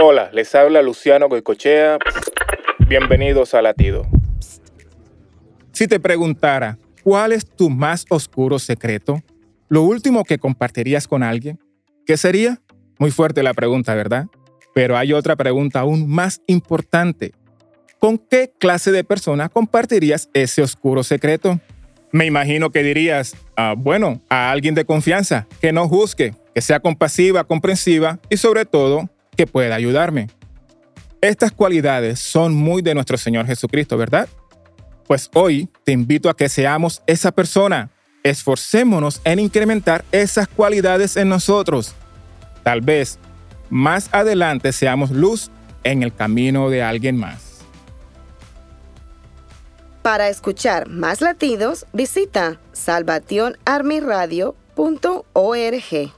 Hola, les habla Luciano Goicochea. Bienvenidos a Latido. Si te preguntara, ¿cuál es tu más oscuro secreto? ¿Lo último que compartirías con alguien? ¿Qué sería? Muy fuerte la pregunta, ¿verdad? Pero hay otra pregunta aún más importante. ¿Con qué clase de persona compartirías ese oscuro secreto? Me imagino que dirías, ah, bueno, a alguien de confianza, que no juzgue, que sea compasiva, comprensiva y sobre todo que pueda ayudarme. Estas cualidades son muy de nuestro Señor Jesucristo, ¿verdad? Pues hoy te invito a que seamos esa persona. Esforcémonos en incrementar esas cualidades en nosotros. Tal vez más adelante seamos luz en el camino de alguien más. Para escuchar más latidos, visita salvationarmyradio.org.